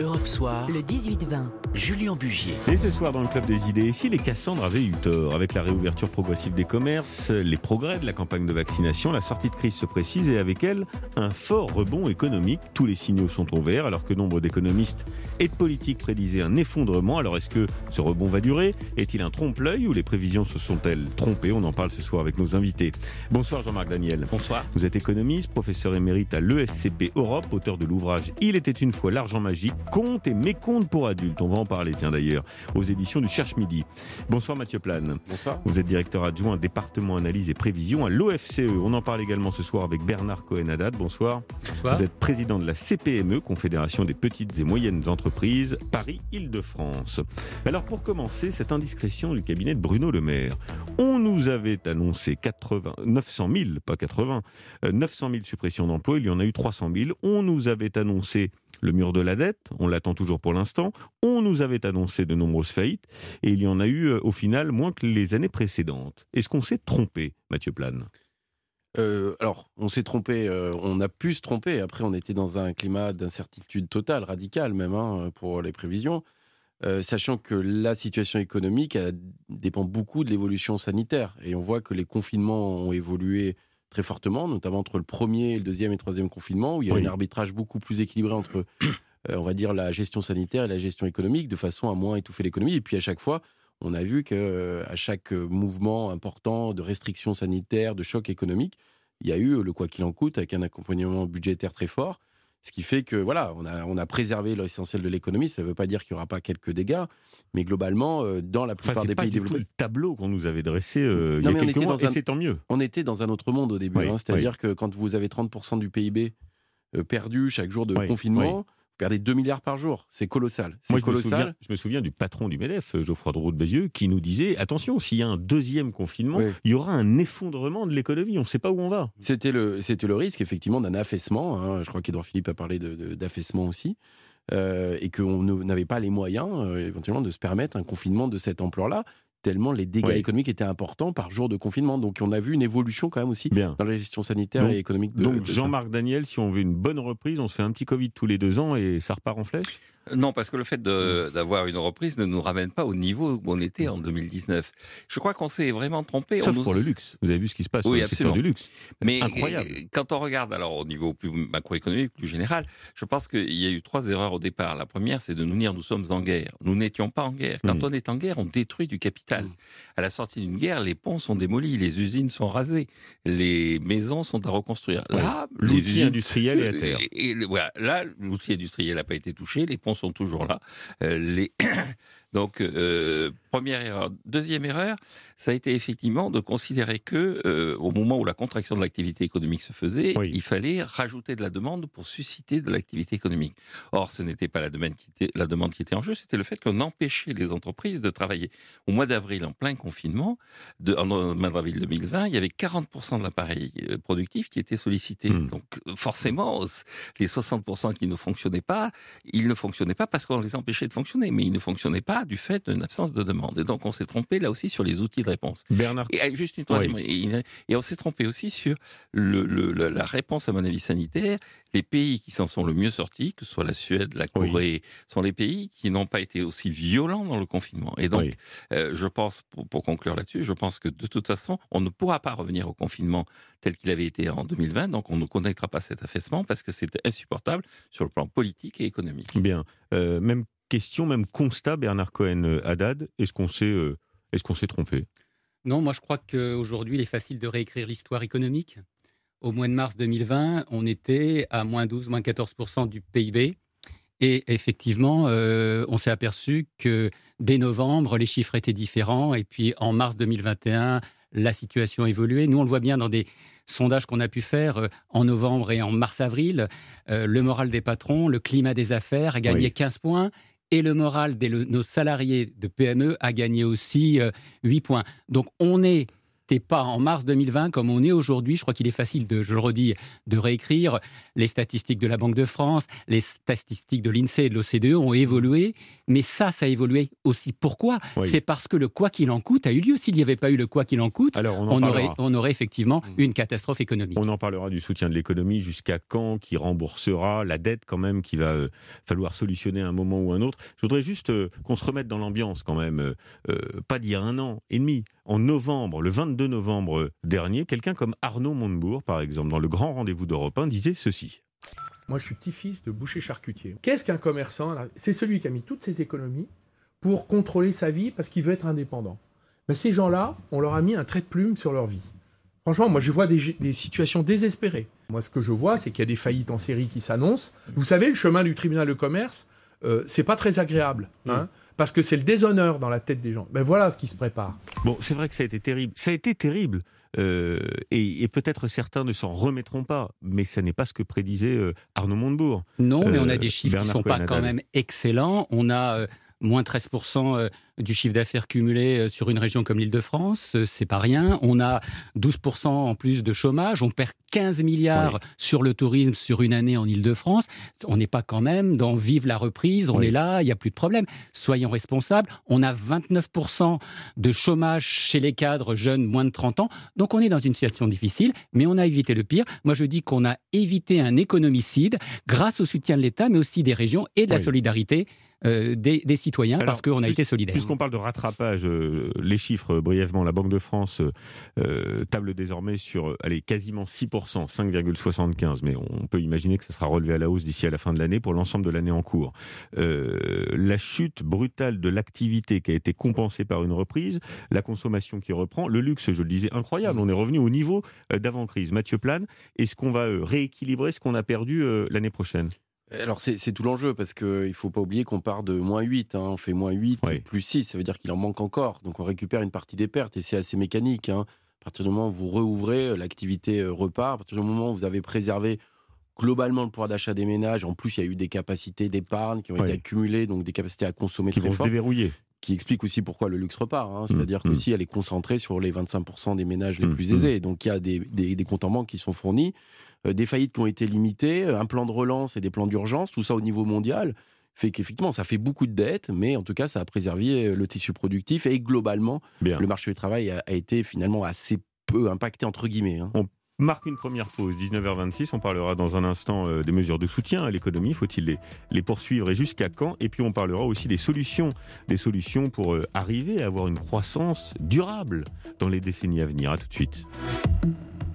Europe Soir, le 18-20. Julien Bugier. Et ce soir dans le Club des idées, si les Cassandres avaient eu tort avec la réouverture progressive des commerces, les progrès de la campagne de vaccination, la sortie de crise se précise et avec elle un fort rebond économique. Tous les signaux sont au vert alors que nombre d'économistes et de politiques prédisaient un effondrement. Alors est-ce que ce rebond va durer? Est-il un trompe-l'œil ou les prévisions se sont-elles trompées? On en parle ce soir avec nos invités. Bonsoir Jean-Marc Daniel. Bonsoir. Vous êtes économiste, professeur émérite à l'ESCP Europe, auteur de l'ouvrage Il était une fois l'argent magique Compte et mécompte pour adultes. On va en parler, tiens d'ailleurs, aux éditions du Cherche Midi. Bonsoir Mathieu Plane. Bonsoir. Vous êtes directeur adjoint département analyse et prévision à l'OFCE. On en parle également ce soir avec Bernard Cohen-Haddad. Bonsoir. Bonsoir. Vous êtes président de la CPME, Confédération des petites et moyennes entreprises, Paris-Île-de-France. Alors pour commencer, cette indiscrétion du cabinet de Bruno Le Maire. On nous avait annoncé 80, 900 000, pas 80, 900 000 suppressions d'emplois. Il y en a eu 300 000. On nous avait annoncé le mur de la dette, on l'attend toujours pour l'instant. On nous avait annoncé de nombreuses faillites et il y en a eu au final moins que les années précédentes. Est-ce qu'on s'est trompé, Mathieu Plane? Euh, alors, on s'est trompé, euh, on a pu se tromper. Après, on était dans un climat d'incertitude totale, radicale même, hein, pour les prévisions, euh, sachant que la situation économique dépend beaucoup de l'évolution sanitaire. Et on voit que les confinements ont évolué très fortement, notamment entre le premier, le deuxième et le troisième confinement, où il y a un arbitrage beaucoup plus équilibré entre, on va dire, la gestion sanitaire et la gestion économique, de façon à moins étouffer l'économie. Et puis à chaque fois, on a vu que à chaque mouvement important de restrictions sanitaires, de choc économique, il y a eu le quoi qu'il en coûte avec un accompagnement budgétaire très fort. Ce qui fait que voilà, on a, on a préservé l'essentiel de l'économie. Ça ne veut pas dire qu'il n'y aura pas quelques dégâts, mais globalement, dans la plupart des pays développés, le tableau qu'on nous avait dressé il y a quelques mois, et c'est tant mieux. On était dans un autre monde au début, hein. c'est-à-dire que quand vous avez 30% du PIB perdu chaque jour de confinement, perdez 2 milliards par jour. C'est colossal. C'est colossal. Je me, souviens, du patron du MEDEF, Geoffroy Drouot de Bézieux, qui nous disait attention, s'il y a un deuxième confinement, il y aura un effondrement de l'économie. On ne sait pas où on va. C'était le, c'était le risque, effectivement, d'un affaissement. Hein. Je crois qu'Edouard Philippe a parlé d'affaissement aussi. Euh, et qu'on n'avait pas les moyens, euh, éventuellement, de se permettre un confinement de cette ampleur-là tellement les dégâts économiques étaient importants par jour de confinement. Donc on a vu une évolution quand même aussi dans la gestion sanitaire et économique. De, donc Jean-Marc Daniel, si on veut une bonne reprise, on se fait un petit Covid tous les deux ans et ça repart en flèche? Non, parce que le fait d'avoir une reprise ne nous ramène pas au niveau où on était en 2019. Je crois qu'on s'est vraiment trompé. Sauf pour le luxe. Vous avez vu ce qui se passe oui, le secteur du luxe. Mais incroyable. Quand on regarde alors au niveau plus macroéconomique, plus général, je pense qu'il y a eu trois erreurs au départ. La première, c'est de nous dire nous sommes en guerre. Nous n'étions pas en guerre. Quand on est en guerre, on détruit du capital. À la sortie d'une guerre, les ponts sont démolis, les usines sont rasées, les maisons sont à reconstruire. Là, l'outil industriel est à terre. Et, voilà, là, l'outil industriel n'a pas été touché. Les ponts sont toujours là. Euh, les Donc, euh, première erreur. Deuxième erreur, ça a été effectivement de considérer que, euh, au moment où la contraction de l'activité économique se faisait, il fallait rajouter de la demande pour susciter de l'activité économique. Or, ce n'était pas la demande, qui était, la demande qui était en jeu, c'était le fait qu'on empêchait les entreprises de travailler. Au mois d'avril, en plein confinement, de, en mois d'avril 2020, il y avait 40% de l'appareil euh, productif qui était sollicité. Hmm. Donc, forcément, les 60% qui ne fonctionnaient pas, ils ne fonctionnaient pas parce qu'on les empêchait de fonctionner, mais ils ne fonctionnaient pas du fait d'une absence de demande. Et donc on s'est trompé là aussi sur les outils de réponse. Bernard. Et euh, juste une troisième. Et, on s'est trompé aussi sur le, la réponse à mon avis sanitaire. Les pays qui s'en sont le mieux sortis, que ce soit la Suède, la Corée, sont les pays qui n'ont pas été aussi violents dans le confinement. Et donc, euh, je pense, pour, pour conclure là-dessus, je pense que de toute façon, on ne pourra pas revenir au confinement tel qu'il avait été en 2020. Donc, on ne connectera pas cet affaissement parce que c'est insupportable sur le plan politique et économique. Bien. Euh, même question, même constat, Bernard Cohen-Haddad, est-ce qu'on s'est euh, est trompé? Non, moi je crois qu'aujourd'hui il est facile de réécrire l'histoire économique. Au mois de mars 2020, on était à moins 12, moins 14 du PIB. Et effectivement, euh, on s'est aperçu que dès novembre, les chiffres étaient différents. Et puis en mars 2021, la situation évoluait. Nous, on le voit bien dans des sondages qu'on a pu faire euh, en novembre et en mars-avril. le moral des patrons, le climat des affaires a gagné 15 points et le moral de nos salariés de PME a gagné aussi 8 euh, points. Donc on est n'était pas en mars 2020 comme on est aujourd'hui. Je crois qu'il est facile, de, je le redis, de réécrire. Les statistiques de la Banque de France, les statistiques de l'INSEE et de l'OCDE ont évolué, mais ça, ça a évolué aussi. Pourquoi? C'est parce que le quoi qu'il en coûte a eu lieu. S'il n'y avait pas eu le quoi qu'il en coûte, on, aurait, on aurait effectivement mmh. une catastrophe économique. On en parlera du soutien de l'économie, jusqu'à quand, qui remboursera la dette quand même, qu'il va euh, falloir solutionner à un moment ou un autre? Je voudrais juste euh, qu'on se remette dans l'ambiance quand même, euh, pas d'il y a un an et demi. En novembre, le 22 novembre dernier, quelqu'un comme Arnaud Montebourg, par exemple, dans le grand rendez-vous d'Europe 1, disait ceci. Moi, je suis petit-fils de boucher charcutier. Qu'est-ce qu'un commerçant C'est celui qui a mis toutes ses économies pour contrôler sa vie parce qu'il veut être indépendant. Mais ces gens-là, on leur a mis un trait de plume sur leur vie. Franchement, moi, je vois des, situations désespérées. Moi, ce que je vois, c'est qu'il y a des faillites en série qui s'annoncent. Vous savez, le chemin du tribunal de commerce, euh, c'est pas très agréable. Hein, parce que c'est le déshonneur dans la tête des gens. Ben voilà ce qui se prépare. Bon, c'est vrai que ça a été terrible. Ça a été terrible. Euh, et, peut-être certains ne s'en remettront pas, mais ce n'est pas ce que prédisait euh, Arnaud Montebourg. Non, mais on a des chiffres qui ne sont pas quand même excellents. On a moins 13% du chiffre d'affaires cumulé euh, sur une région comme l'Île-de-France, euh, c'est pas rien. On a 12% en plus de chômage, on perd 15 milliards sur le tourisme sur une année en Île-de-France. On n'est pas quand même dans vive la reprise, on est là, il n'y a plus de problème. Soyons responsables. On a 29% de chômage chez les cadres jeunes moins de 30 ans. Donc on est dans une situation difficile, mais on a évité le pire. Moi je dis qu'on a évité un économicide grâce au soutien de l'État, mais aussi des régions et de la solidarité euh, des, citoyens parce qu'on a été solidaires. Puisqu'on parle de rattrapage, euh, les chiffres euh, brièvement, la Banque de France table désormais sur allez, quasiment 6%, 5,75%, mais on peut imaginer que ça sera relevé à la hausse d'ici à la fin de l'année pour l'ensemble de l'année en cours. la chute brutale de l'activité qui a été compensée par une reprise, la consommation qui reprend, le luxe, je le disais, incroyable, on est revenu au niveau d'avant-crise. Mathieu Plane, est-ce qu'on va rééquilibrer ce qu'on a perdu l'année prochaine? Alors c'est tout l'enjeu parce qu'il ne faut pas oublier qu'on part de moins 8, hein. on fait moins 8 plus 6, ça veut dire qu'il en manque encore. Donc on récupère une partie des pertes et c'est assez mécanique. Hein. À partir du moment où vous rouvrez, euh, l'activité euh, repart. À partir du moment où vous avez préservé globalement le pouvoir d'achat des ménages, en plus il y a eu des capacités d'épargne qui ont été accumulées, donc des capacités à consommer qui très vont déverrouiller qui explique aussi pourquoi le luxe repart. Hein. C'est-à-dire mmh, que si elle est concentrée sur les 25% des ménages les mmh, plus aisés, donc il y a des, des, des comptes en banque qui sont fournis. Euh, des faillites qui ont été limitées, un plan de relance et des plans d'urgence, tout ça au niveau mondial fait qu'effectivement, ça fait beaucoup de dettes, mais en tout cas, ça a préservé euh, le tissu productif et globalement, le marché du travail a, été finalement assez peu impacté, entre guillemets. Hein. On marque une première pause, 19h26. On parlera dans un instant euh, des mesures de soutien à l'économie. Faut-il les, les, poursuivre et jusqu'à quand? Et puis on parlera aussi des solutions, des solutions pour arriver à avoir une croissance durable dans les décennies à venir. À tout de suite.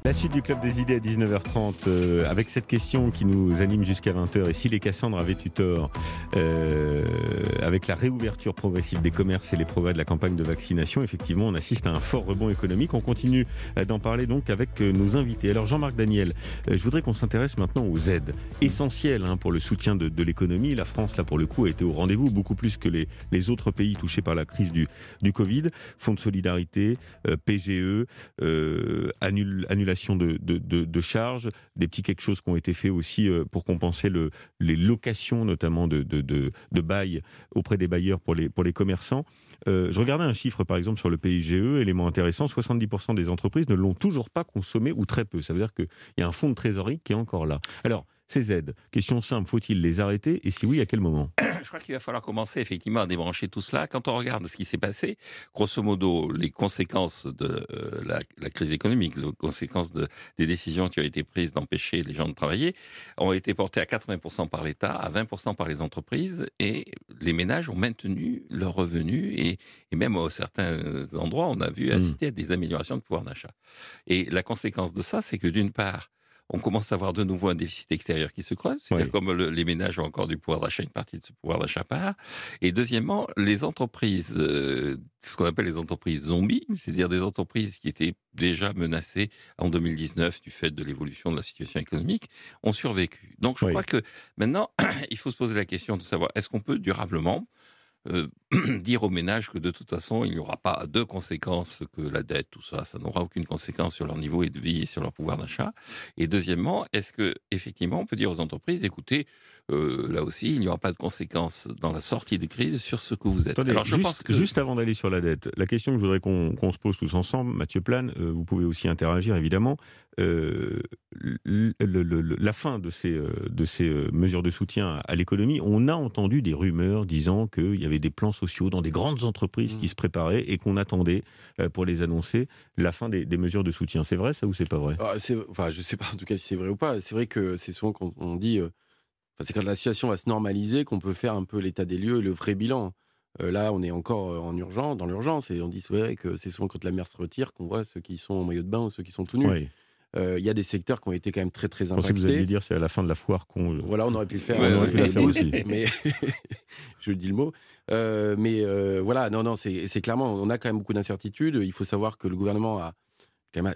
La suite du Club des idées à 19h30 euh, avec cette question qui nous anime jusqu'à 20h et si les Cassandres avaient eu tort euh, avec la réouverture progressive des commerces et les progrès de la campagne de vaccination, effectivement on assiste à un fort rebond économique. On continue euh, d'en parler donc avec nos invités. Alors Jean-Marc Daniel, je voudrais qu'on s'intéresse maintenant aux aides essentielles hein, pour le soutien de, l'économie. La France là pour le coup a été au rendez-vous beaucoup plus que les, les autres pays touchés par la crise du, du Covid. Fonds de solidarité, PGE, annulation de, charges, des petits quelque chose qui ont été faits aussi euh, pour compenser le, les locations, notamment de, bail auprès des bailleurs pour les, pour les commerçants. Euh, je regardais un chiffre, par exemple, sur le PIGE, élément intéressant, 70% des entreprises ne l'ont toujours pas consommé ou très peu. Ça veut dire qu'il y a un fonds de trésorerie qui est encore là. Alors, ces aides, question simple, faut-il les arrêter et si oui, à quel moment Je crois qu'il va falloir commencer effectivement à débrancher tout cela. Quand on regarde ce qui s'est passé, grosso modo, les conséquences de euh, la, crise économique, les conséquences de, des décisions qui ont été prises d'empêcher les gens de travailler, ont été portées à 80% par l'État, à 20% par les entreprises et les ménages ont maintenu leurs revenus et, même à certains endroits, on a vu mmh. assister à des améliorations de pouvoir d'achat. Et la conséquence de ça, c'est que d'une part, on commence à avoir de nouveau un déficit extérieur qui se creuse. C'est-à-dire comme les ménages ont encore du pouvoir d'achat, une partie de ce pouvoir d'achat part. Et deuxièmement, les entreprises, euh, ce qu'on appelle les entreprises zombies, c'est-à-dire des entreprises qui étaient déjà menacées en 2019 du fait de l'évolution de la situation économique, ont survécu. Donc je crois que maintenant, il faut se poser la question de savoir est-ce qu'on peut durablement euh, dire aux ménages que de toute façon, il n'y aura pas de conséquences, que la dette, tout ça, ça n'aura aucune conséquence sur leur niveau de vie et sur leur pouvoir d'achat. Et deuxièmement, est-ce que effectivement, on peut dire aux entreprises, écoutez, euh, là aussi, il n'y aura pas de conséquences dans la sortie de crise sur ce que vous êtes. Alors, je juste, pense que... juste avant d'aller sur la dette, la question que je voudrais qu'on se pose tous ensemble, Mathieu Plane, euh, vous pouvez aussi interagir évidemment. Euh, la fin de ces, de ces mesures de soutien à l'économie, on a entendu des rumeurs disant qu'il y avait des plans sociaux dans des grandes entreprises qui mmh. se préparaient et qu'on attendait pour les annoncer la fin des, mesures de soutien. C'est vrai ça ou c'est pas vrai? Ah, enfin, Je ne sais pas en tout cas si c'est vrai ou pas. C'est vrai que c'est souvent qu'on dit c'est quand la situation va se normaliser qu'on peut faire un peu l'état des lieux et le vrai bilan. Euh, là, on est encore euh, en urgence, dans l'urgence, et on dit vrai que c'est souvent quand la mer se retire qu'on voit ceux qui sont en maillot de bain ou ceux qui sont tout nus. Euh, il y a des secteurs qui ont été quand même très très impactés. Je que vous alliez dire c'est à la fin de la foire qu'on. Voilà, on aurait pu le faire. on aurait pu la faire aussi. Mais je dis le mot. mais voilà, non, non, c'est clairement, on a quand même beaucoup d'incertitudes. Il faut savoir que le gouvernement a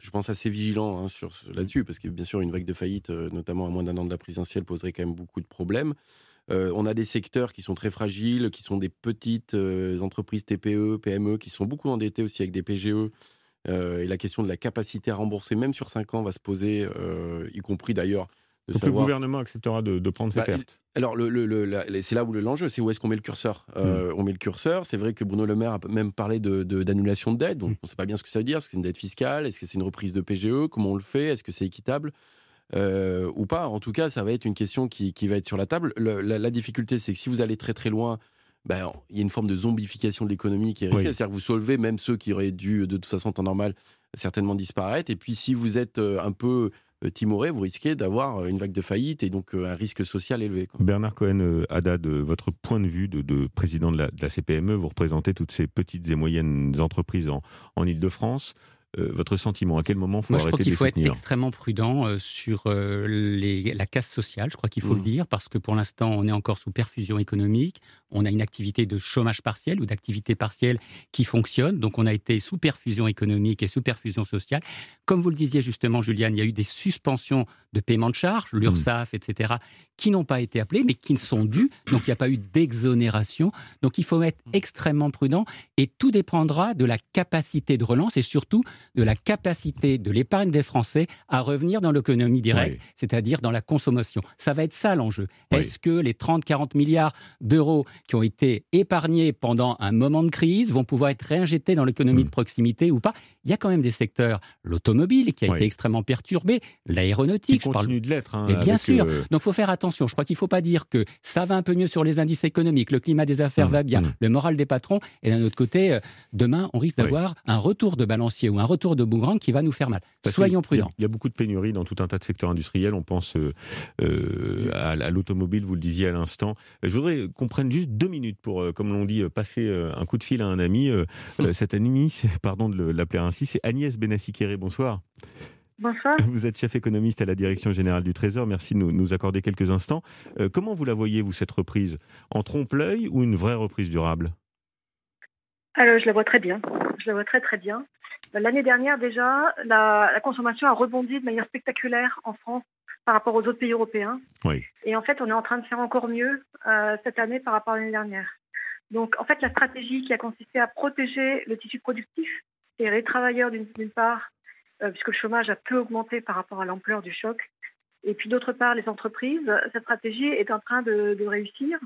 je pense, assez vigilant hein, sur, là-dessus, parce que bien sûr, une vague de faillite, euh, notamment à moins d'un an de la présidentielle, poserait quand même beaucoup de problèmes. Euh, on a des secteurs qui sont très fragiles, qui sont des petites euh, entreprises TPE, PME, qui sont beaucoup endettés aussi avec des PGE. et la question de la capacité à rembourser, même sur 5 ans, va se poser, y compris d'ailleurs donc le gouvernement acceptera de, prendre ses bah, pertes. Alors le, c'est là où l'enjeu, c'est où est-ce qu'on met le curseur. Euh, hmm. On met le curseur. C'est vrai que Bruno Le Maire a même parlé d'annulation de, dette. Donc hmm. on ne sait pas bien ce que ça veut dire. Est-ce que c'est une dette fiscale? Est-ce que c'est une reprise de PGE Comment on le fait? Est-ce que c'est équitable? Euh, ou pas? En tout cas, ça va être une question qui, va être sur la table. La, difficulté, c'est que si vous allez très très loin, ben, il y a une forme de zombification de l'économie qui est risquée. C'est-à-dire que vous solvez même ceux qui auraient dû, de toute façon, en temps normal, certainement disparaître. Et puis si vous êtes euh, un peu timoré, vous risquez d'avoir euh, une vague de faillite et donc euh, un risque social élevé. Bernard Cohen, Haddad, votre point de vue de, président de la, CPME, vous représentez toutes ces petites et moyennes entreprises en, en Ile-de-France. Euh, votre sentiment À quel moment faut Moi, je crois qu'il faut être extrêmement prudent euh, sur euh, les, la casse sociale. Je crois qu'il faut le mmh. dire parce que pour l'instant, on est encore sous perfusion économique. On a une activité de chômage partiel ou d'activité partielle qui fonctionne. Donc, on a été sous perfusion économique et sous perfusion sociale. Comme vous le disiez justement, Juliane, il y a eu des suspensions de paiement de charges, mmh. l'URSSAF, etc., qui n'ont pas été appelées, mais qui ne sont dues. Donc, il n'y a pas eu d'exonération. Donc, il faut être mmh. extrêmement prudent et tout dépendra de la capacité de relance et surtout de la capacité de l'épargne des Français à revenir dans l'économie directe, c'est-à-dire dans la consommation. Ça va être ça l'enjeu. Est-ce que les 30-40 milliards d'euros qui ont été épargnés pendant un moment de crise vont pouvoir être réinjectés dans l'économie de hmm. proximité ou pas? Il y a quand même des secteurs, l'automobile qui a été extrêmement perturbé, l'aéronautique. Qui continue de l'être. Hein, bien sûr. Euh, Donc il faut faire attention. Je crois qu'il ne faut pas dire que ça va un peu mieux sur les indices économiques, le climat des affaires hmm. va bien, hmm. le moral des patrons, et d'un autre côté, euh, demain, on risque d'avoir un retour de balancier ou un retour de boomerang qui va nous faire mal. Soyons prudents. Il y, a beaucoup de pénuries dans tout un tas de secteurs industriels. On pense euh, euh, à, l'automobile, vous le disiez à l'instant. Je voudrais qu'on prenne juste deux minutes pour, euh, comme l'on dit, passer un coup de fil à un ami. Cette amie, pardon de l'appeler ainsi, c'est Agnès Benassi-Kéré. Bonsoir. Bonsoir. Vous êtes chef économiste à la Direction générale du Trésor. Merci de nous, nous accorder quelques instants. comment vous la voyez, vous, cette reprise? En trompe-l'œil ou une vraie reprise durable? Alors, je la vois très bien. Je la vois très très bien. L'année dernière déjà, la, consommation a rebondi de manière spectaculaire en France par rapport aux autres pays européens. Et en fait, on est en train de faire encore mieux euh, cette année par rapport à l'année dernière. Donc, en fait, la stratégie qui a consisté à protéger le tissu productif et les travailleurs d'une part, euh, puisque le chômage a peu augmenté par rapport à l'ampleur du choc, et puis d'autre part, les entreprises, cette stratégie est en train de, réussir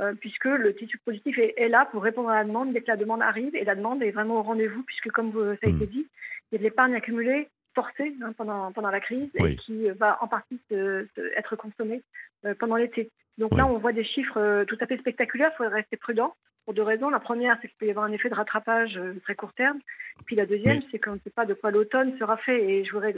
euh, puisque le tissu positif est, là pour répondre à la demande dès que la demande arrive et la demande est vraiment au rendez-vous puisque comme ça a été hmm. dit, il y a de l'épargne accumulée forcée hein, pendant, pendant la crise et qui va en partie être consommée euh, pendant l'été. Donc là, on voit des chiffres euh, tout à fait spectaculaires. Il faudrait rester prudent pour deux raisons. La première, c'est qu'il peut y avoir un effet de rattrapage très court terme. Puis la deuxième, c'est qu'on ne sait pas de quoi l'automne sera fait. Et je voudrais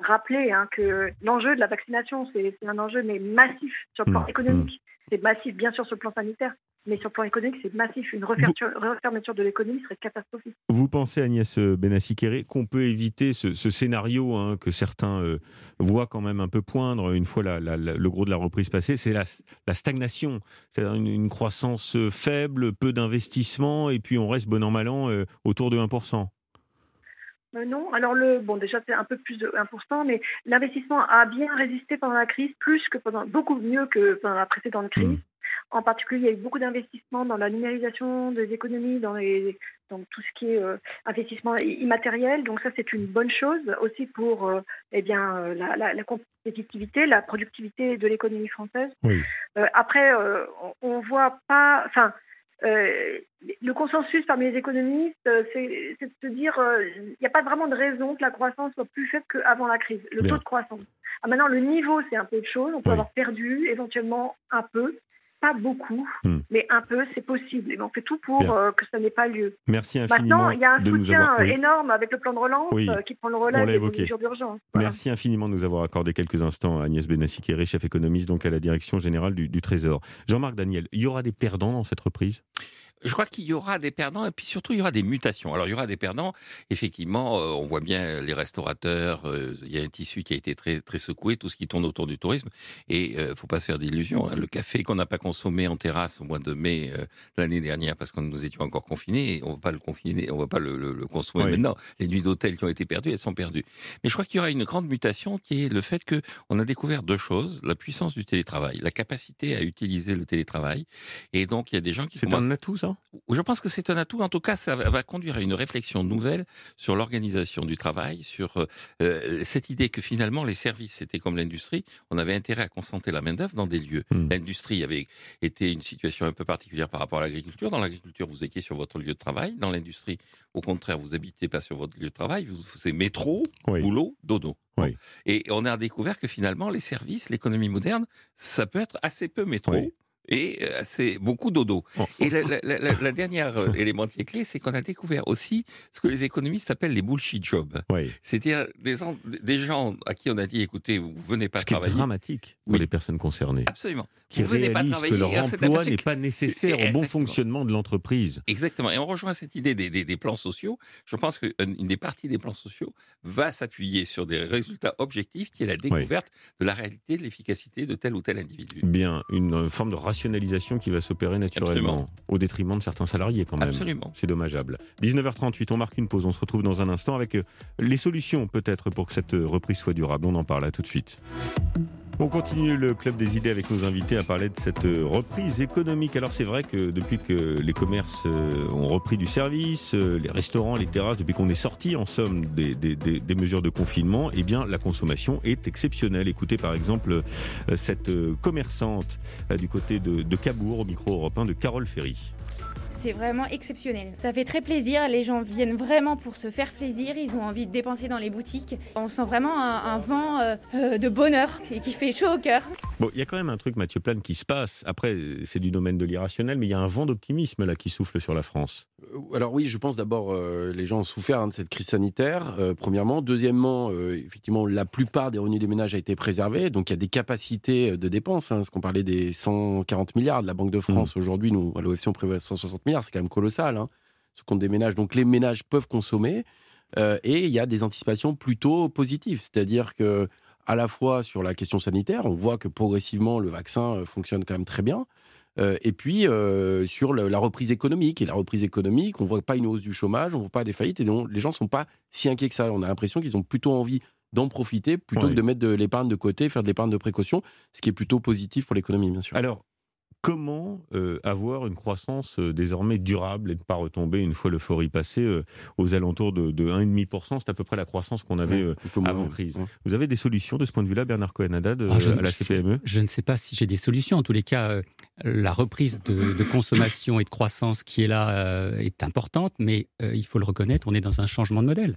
rappeler hein, que l'enjeu de la vaccination, c'est un enjeu mais massif sur le plan mmh, économique. Mmh. C'est massif, bien sûr, sur le plan sanitaire, mais sur le plan économique, c'est massif. Une refermeture de l'économie serait catastrophique. Vous pensez, Agnès Benassi-Kéré, qu'on peut éviter ce, scénario hein, que certains euh, voient quand même un peu poindre une fois le gros de la reprise passée? C'est la, stagnation, c'est-à-dire une, croissance faible, peu d'investissement, et puis on reste bon an mal an euh, autour de 1% euh, non, alors le bon déjà c'est un peu plus de 1%, mais l'investissement a bien résisté pendant la crise, plus que pendant beaucoup mieux que pendant la précédente crise. Mmh. En particulier, il y a eu beaucoup d'investissements dans la numérisation des économies, dans, les, dans tout ce qui est euh, investissement immatériel. Donc ça, c'est une bonne chose aussi pour euh, eh bien, euh, la, la, compétitivité, la productivité de l'économie française. Oui. après, on, ne voit pas... Enfin, le consensus parmi les économistes, c'est de se dire il n'y a pas vraiment de raison que la croissance soit plus faible qu'avant la crise, le taux de croissance. Ah, maintenant, le niveau, c'est un peu de chose. On peut avoir perdu éventuellement un peu pas beaucoup, hmm. mais un peu, c'est possible. Et on fait tout pour euh, que ça n'ait pas lieu. Merci infiniment. Maintenant, il y a un soutien énorme avec le plan de relance euh, qui prend le relais des mesures d'urgence. Merci infiniment de nous avoir accordé quelques instants. Agnès Benassi-Kéré, chef économiste donc à la direction générale du, du Trésor. Jean-Marc Daniel, il y aura des perdants dans cette reprise? Je crois qu'il y aura des perdants et puis surtout il y aura des mutations. Alors il y aura des perdants. Effectivement, euh, on voit bien les restaurateurs. Euh, il y a un tissu qui a été très très secoué, tout ce qui tourne autour du tourisme. Et euh, faut pas se faire d'illusions. Hein. Le café qu'on n'a pas consommé en terrasse au mois de mai l'année dernière parce que nous étions encore confinés, on va pas le confiner, on va pas le, consommer maintenant. Les nuits d'hôtel qui ont été perdues, elles sont perdues. Mais je crois qu'il y aura une grande mutation qui est le fait que on a découvert deux choses la puissance du télétravail, la capacité à utiliser le télétravail. Et donc il y a des gens qui c'est un atout ça? Je pense que c'est un atout. En tout cas, ça va conduire à une réflexion nouvelle sur l'organisation du travail, sur euh, euh, cette idée que finalement les services, c'était comme l'industrie, on avait intérêt à concentrer la main-d'œuvre dans des lieux. Hmm. L'industrie avait été une situation un peu particulière par rapport à l'agriculture. Dans l'agriculture, vous étiez sur votre lieu de travail. Dans l'industrie, au contraire, vous habitez pas sur votre lieu de travail. Vous faisiez métro, boulot, dodo. Et on a découvert que finalement, les services, l'économie moderne, ça peut être assez peu métro et euh, c'est beaucoup dodo. Oh. Et la, dernière euh, élément qui est clé, c'est qu'on a découvert aussi ce que les économistes appellent les bullshit jobs. C'est-à-dire des, des, gens à qui on a dit, écoutez, vous venez pas ce travailler. C'est dramatique pour les personnes concernées. Absolument. Qui vous venez pas travailler. que leur emploi n'est pas nécessaire au bon fonctionnement de l'entreprise. Exactement. Et on rejoint cette idée des, des, plans sociaux. Je pense qu'une des parties des plans sociaux va s'appuyer sur des résultats objectifs qui est la découverte de la réalité, de l'efficacité de tel ou tel individu. Bien, une forme de rationalisation qui va s'opérer naturellement, au détriment de certains salariés quand même. Absolument. C'est dommageable. 19h38, on marque une pause. On se retrouve dans un instant avec euh, les solutions peut-être pour que cette euh, reprise soit durable. On en parle là tout de suite. On continue le club des idées avec nos invités à parler de cette euh, reprise économique. Alors c'est vrai que depuis que les commerces ont repris du service, les restaurants, les terrasses, depuis qu'on est sorti en somme des, des, mesures de confinement, eh bien la consommation est exceptionnelle. Écoutez par exemple cette commerçante du côté de, de Cabourg au micro européen de Carole Ferry c'est vraiment exceptionnel. Ça fait très plaisir, les gens viennent vraiment pour se faire plaisir, ils ont envie de dépenser dans les boutiques. On sent vraiment un, vent euh, euh, de bonheur qui, qui fait chaud au cœur. Bon, il y a quand même un truc, Mathieu Plane, qui se passe. Après, c'est du domaine de l'irrationnel, mais il y a un vent d'optimisme là qui souffle sur la France. Euh, alors oui, je pense d'abord, les gens ont souffert hein, de cette crise sanitaire, premièrement. Deuxièmement, effectivement, la plupart des revenus des ménages a été préservés, donc il y a des capacités de dépenses. Hein, ce qu'on parlait des 140 milliards de la Banque de France, mmh. aujourd'hui, nous, à l'OFC, on prévoit 160 c'est quand même colossal, hein, ce compte des ménages. Donc les ménages peuvent consommer euh, et il y a des anticipations plutôt positives, c'est-à-dire que à la fois sur la question sanitaire, on voit que progressivement le vaccin euh, fonctionne quand même très bien. Euh, et puis sur la reprise économique. Et la reprise économique, on ne voit pas une hausse du chômage, on ne voit pas des faillites, et donc les gens ne sont pas si inquiets que ça. On a l'impression qu'ils ont plutôt envie d'en profiter plutôt que de mettre de l'épargne de côté, faire de l'épargne de précaution, ce qui est plutôt positif pour l'économie, bien sûr. Alors, comment euh, avoir une croissance euh, désormais durable et ne pas retomber une fois l'euphorie passée euh, aux alentours de, 1,5% C'est à peu près la croissance qu'on avait avant crise. Vous avez des solutions de ce point de vue-là, Bernard Cohen-Haddad, ah, à la CPME je, ne sais pas si j'ai des solutions. En tous les cas, la reprise de, consommation et de croissance qui est là est importante, mais il faut le reconnaître, on est dans un changement de modèle.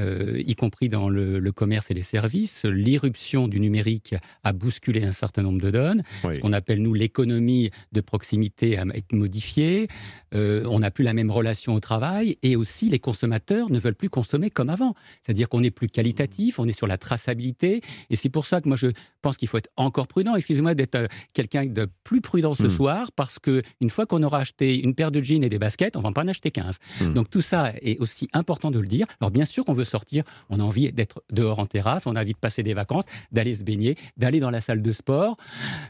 Euh, y compris dans le, commerce et les services. L'irruption du numérique a bousculé un certain nombre de donnes. Ce qu'on appelle, nous, l'économie de proximité a été modifiée. Euh, on n'a plus la même relation au travail. Et aussi, les consommateurs ne veulent plus consommer comme avant. C'est-à-dire qu'on est plus qualitatif, on est sur la traçabilité. Et c'est pour ça que moi, je pense qu'il faut être encore prudent. Excusez-moi d'être euh, quelqu'un de plus prudent ce hmm. soir, parce que une fois qu'on aura acheté une paire de jeans et des baskets, on va pas en acheter 15. Hmm. Donc tout ça est aussi important de le dire. Alors bien sûr qu'on veut sortir, on a envie d'être dehors en terrasse, on a envie de passer des vacances, d'aller se baigner, d'aller dans la salle de sport.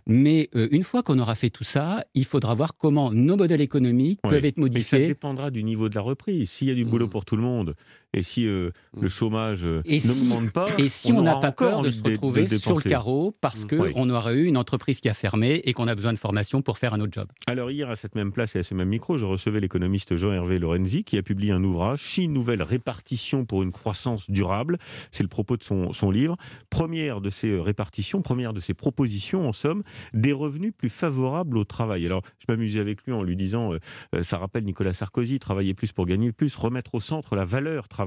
Mais euh, une fois qu'on aura fait tout ça, il faudra voir comment nos modèles économiques peuvent être modifiés. Mais ça dépendra du niveau de la reprise. S'il y a du boulot mmh. pour tout le monde et si euh, mm. le chômage euh, n'augmente pas, et si on n'a pas peur de se retrouver sur le carreau parce mm. qu'on aurait eu une entreprise qui a fermé et qu'on a besoin de formation pour faire un autre job. Alors hier, à cette même place et à ce même micro, je recevais l'économiste Jean-Hervé Lorenzi qui a publié un ouvrage, Chine, nouvelle répartition pour une croissance durable. C'est le propos de son, son livre. Première de ces répartitions, première de ces propositions, en somme, des revenus plus favorables au travail. Alors, je m'amusais avec lui en lui disant, euh, ça rappelle Nicolas Sarkozy, travailler plus pour gagner plus, remettre au centre la valeur travail,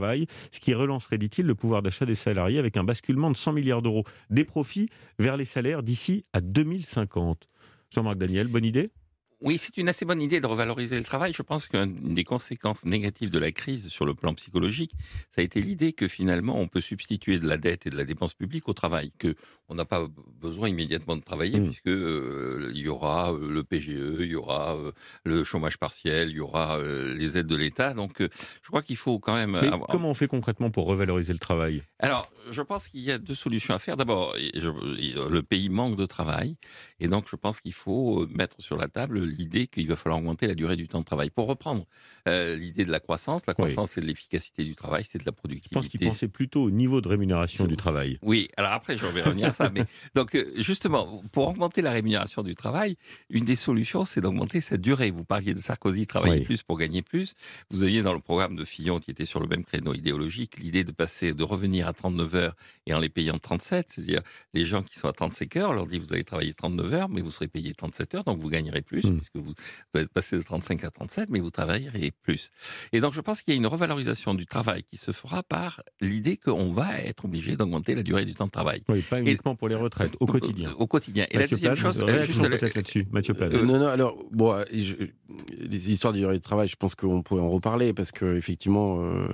ce qui relancerait, dit-il, le pouvoir d'achat des salariés avec un basculement de 100 milliards d'euros des profits vers les salaires d'ici à 2050. Jean-Marc Daniel, bonne idée? Oui, c'est une assez bonne idée de revaloriser le travail. Je pense qu'une des conséquences négatives de la crise sur le plan psychologique, ça a été l'idée que finalement on peut substituer de la dette et de la dépense publique au travail, que on n'a pas besoin immédiatement de travailler mmh. puisque euh, il y aura euh, le PGE, il y aura euh, le chômage partiel, il y aura les aides de l'État. Donc, je crois qu'il faut quand même. Mais comment on fait concrètement pour revaloriser le travail? Alors, je pense qu'il y a deux solutions à faire. D'abord, le pays manque de travail, et donc je pense qu'il faut mettre sur la table l'idée qu'il va falloir augmenter la durée du temps de travail. Pour reprendre euh, l'idée de la croissance, la croissance c'est de l'efficacité du travail, c'est de la productivité. Je pense qu'il pensait plutôt au niveau de rémunération du travail. Oui, alors après je vais revenir à ça, mais donc euh, justement pour augmenter la rémunération du travail, une des solutions c'est d'augmenter sa durée. Vous parliez de Sarkozy, travailler plus pour gagner plus. Vous aviez dans le programme de Fillon qui était sur le même créneau idéologique l'idée de passer, de revenir à 39 heures et en les payant 37, c'est-à-dire les gens qui sont à 35 heures, on leur dit vous allez travailler 39 heures, mais vous serez payé 37 heures, donc vous gagnerez plus. Mmh que vous, êtes passé de 35 à 37, mais vous travaillerez plus. Et donc, je pense qu'il y a une revalorisation du travail qui se fera par l'idée qu'on va être obligé d'augmenter la durée du temps de travail. Oui, pas uniquement pour les retraites, au quotidien. Au quotidien. Et la deuxième chose, juste peut-être là-dessus, Mathieu Plade. Euh, non, non, alors, bon, les histoires de durée de travail, je pense qu'on pourrait en reparler parce que effectivement, euh,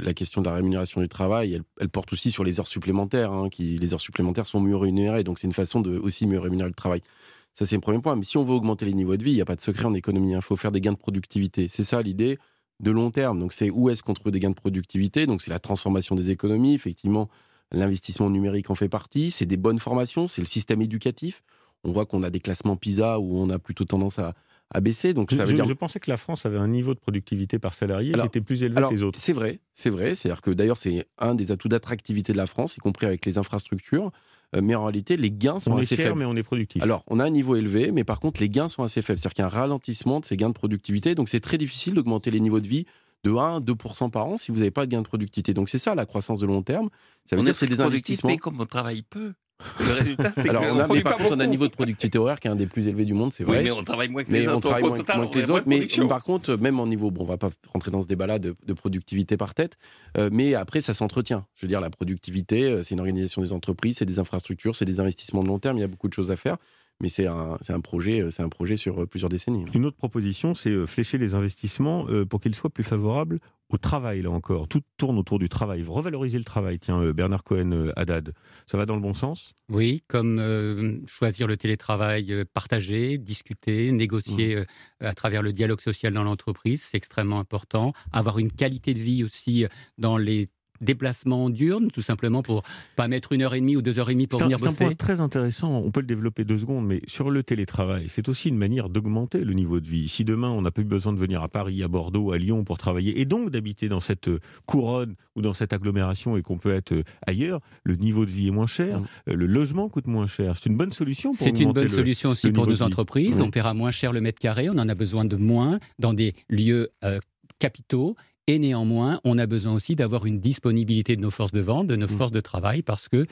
la question de la rémunération du travail, elle, porte aussi sur les heures supplémentaires. Hein, qui, les heures supplémentaires sont mieux rémunérées, donc c'est une façon de aussi mieux rémunérer le travail. Ça, c'est le premier point. Mais si on veut augmenter les niveaux de vie, il n'y a pas de secret en économie. Il hein. faut faire des gains de productivité. C'est ça l'idée de long terme. Donc, c'est où est-ce qu'on trouve des gains de productivité? Donc, c'est la transformation des économies. Effectivement, l'investissement numérique en fait partie. C'est des bonnes formations. C'est le système éducatif. On voit qu'on a des classements PISA où on a plutôt tendance à, baisser. Donc, ça veut je, dire... je pensais que la France avait un niveau de productivité par salarié qui était plus élevé que les autres. C'est vrai, c'est vrai. C'est-à-dire que d'ailleurs, c'est un des atouts d'attractivité de la France, y compris avec les infrastructures. Euh, mais en réalité, les gains sont on assez est cher, faibles. mais on est productif. Alors, on a un niveau élevé, mais par contre, les gains sont assez faibles. C'est-à-dire qu'il y a un ralentissement de ces gains de productivité. Donc, c'est très difficile d'augmenter les niveaux de vie de 1 2% par an si vous n'avez pas de gains de productivité. Donc, c'est ça la croissance de long terme. Ça veut dire c'est des investissements. Mais comme on travaille peu. Le résultat, c'est Alors, on, a, mais par contre, on a un niveau de productivité horaire qui est un des plus élevés du monde, c'est vrai. Oui, mais on travaille moins que les autres. On travaille moins, que les autres. Mais par contre, même en niveau, bon, on va pas rentrer dans ce débat-là de, productivité par tête, euh, mais après, ça s'entretient. Je veux dire, la productivité, euh, c'est une organisation des entreprises, c'est des infrastructures, c'est des investissements de long terme. Il y a beaucoup de choses à faire mais c'est un, un, projet, euh, c'est un projet sur plusieurs décennies. Une autre proposition, c'est flécher les investissements pour qu'ils soient plus favorables au travail, là encore. Tout tourne autour du travail. Revaloriser le travail, tiens, euh, Bernard Cohen-Haddad, euh, ça va dans le bon sens? Oui, comme euh, choisir le télétravail partagé, discuter, négocier mmh. à travers le dialogue social dans l'entreprise, c'est extrêmement important. Avoir une qualité de vie aussi dans les déplacement diurne, tout simplement pour pas mettre une heure et demie ou deux heures et demie pour venir bosser C'est un point très intéressant, on peut le développer deux secondes, mais sur le télétravail, c'est aussi une manière d'augmenter le niveau de vie. Si demain on n'a plus besoin de venir à Paris, à Bordeaux, à Lyon pour travailler, et donc d'habiter dans cette couronne ou dans cette agglomération et qu'on peut être ailleurs, le niveau de vie est moins cher, mm. le logement coûte moins cher. C'est une bonne solution pour C'est une bonne solution aussi pour nos entreprises, on paiera moins cher le mètre carré, on en a besoin de moins dans des lieux euh, capitaux et néanmoins, on a besoin aussi d'avoir une disponibilité de nos forces de vente, de nos mmh. forces de travail, parce que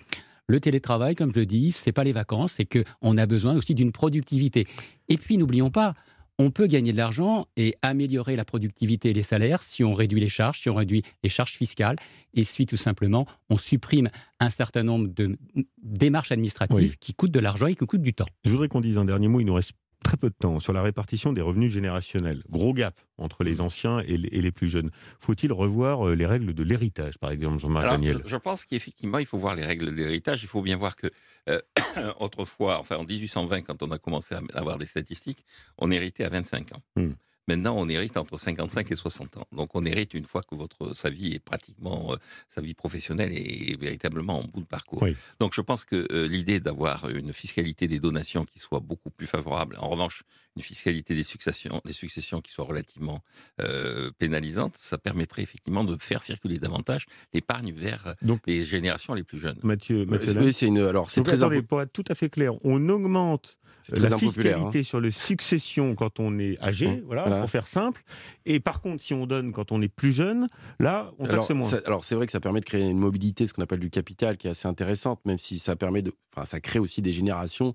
le télétravail, comme je le dis, c'est pas les vacances, c'est qu'on a besoin aussi d'une productivité. Et puis, n'oublions pas, on peut gagner de l'argent et améliorer la productivité et les salaires si on réduit les charges, si on réduit les charges fiscales, et si tout simplement on supprime un certain nombre de démarches administratives qui coûtent de l'argent et qui coûtent du temps. Je voudrais qu'on dise un dernier mot, il nous reste très peu de temps sur la répartition des revenus générationnels. Gros gap entre les mmh. anciens et les, plus jeunes. Faut-il revoir euh, les règles de l'héritage, par exemple, Jean-Marc Daniel je, pense qu'effectivement, il faut voir les règles de l'héritage. Il faut bien voir que euh, autrefois, enfin en 1820, quand on a commencé à avoir des statistiques, on héritait à 25 ans. Mmh. Maintenant, on hérite entre 55 et 60 ans. Donc, on hérite une fois que votre sa vie est pratiquement euh, sa vie professionnelle est véritablement en bout de parcours. Donc, je pense que euh, l'idée d'avoir une fiscalité des donations qui soit beaucoup plus favorable, en revanche, une fiscalité des successions, des successions qui soit relativement euh, pénalisante, ça permettrait effectivement de faire circuler davantage l'épargne vers les générations les plus jeunes. Mathieu, Mathieu c'est une alors c'est très important. Pour être tout à fait clair, on augmente la hein. fiscalité sur les successions quand on est âgé, mmh. voilà, pour faire simple. Et par contre, si on donne quand on est plus jeune, là, on taxe moins. alors c'est vrai que ça permet de créer une mobilité, ce qu'on appelle du capital, qui est assez intéressante, même si ça permet de, enfin, ça crée aussi des générations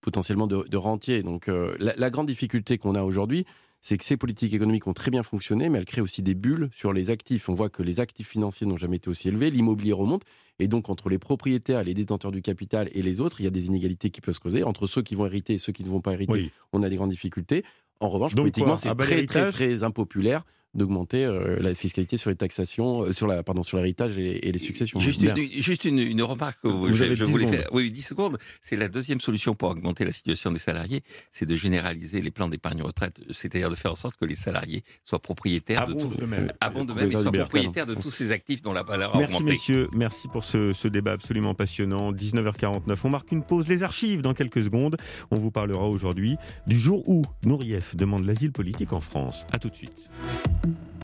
potentiellement de, rentiers. Donc euh, la, grande difficulté qu'on a aujourd'hui, c'est que ces politiques économiques ont très bien fonctionné, mais elles créent aussi des bulles sur les actifs. On voit que les actifs financiers n'ont jamais été aussi élevés, l'immobilier remonte, et donc entre les propriétaires, les détenteurs du capital et les autres, il y a des inégalités qui peuvent se creuser. Entre ceux qui vont hériter et ceux qui ne vont pas hériter, on a des grandes difficultés. En revanche, politiquement, c'est très, très, très impopulaire d'augmenter euh, la fiscalité sur les taxations, euh, sur la pardon sur l'héritage et, les successions. Juste, une, juste une, remarque que je, voulais faire. Oui, 10 secondes. C'est la deuxième solution pour augmenter la situation des salariés, c'est de généraliser les plans d'épargne retraite, c'est-à-dire de faire en sorte que les salariés soient propriétaires de tout, de même, de même et soient propriétaires de tous ces actifs dont la valeur a Merci augmenté. messieurs, merci pour ce, ce débat absolument passionnant. 19h49, on marque une pause. Les archives dans quelques secondes. On vous parlera aujourd'hui du jour où Nourieff demande l'asile politique en France. À tout de suite.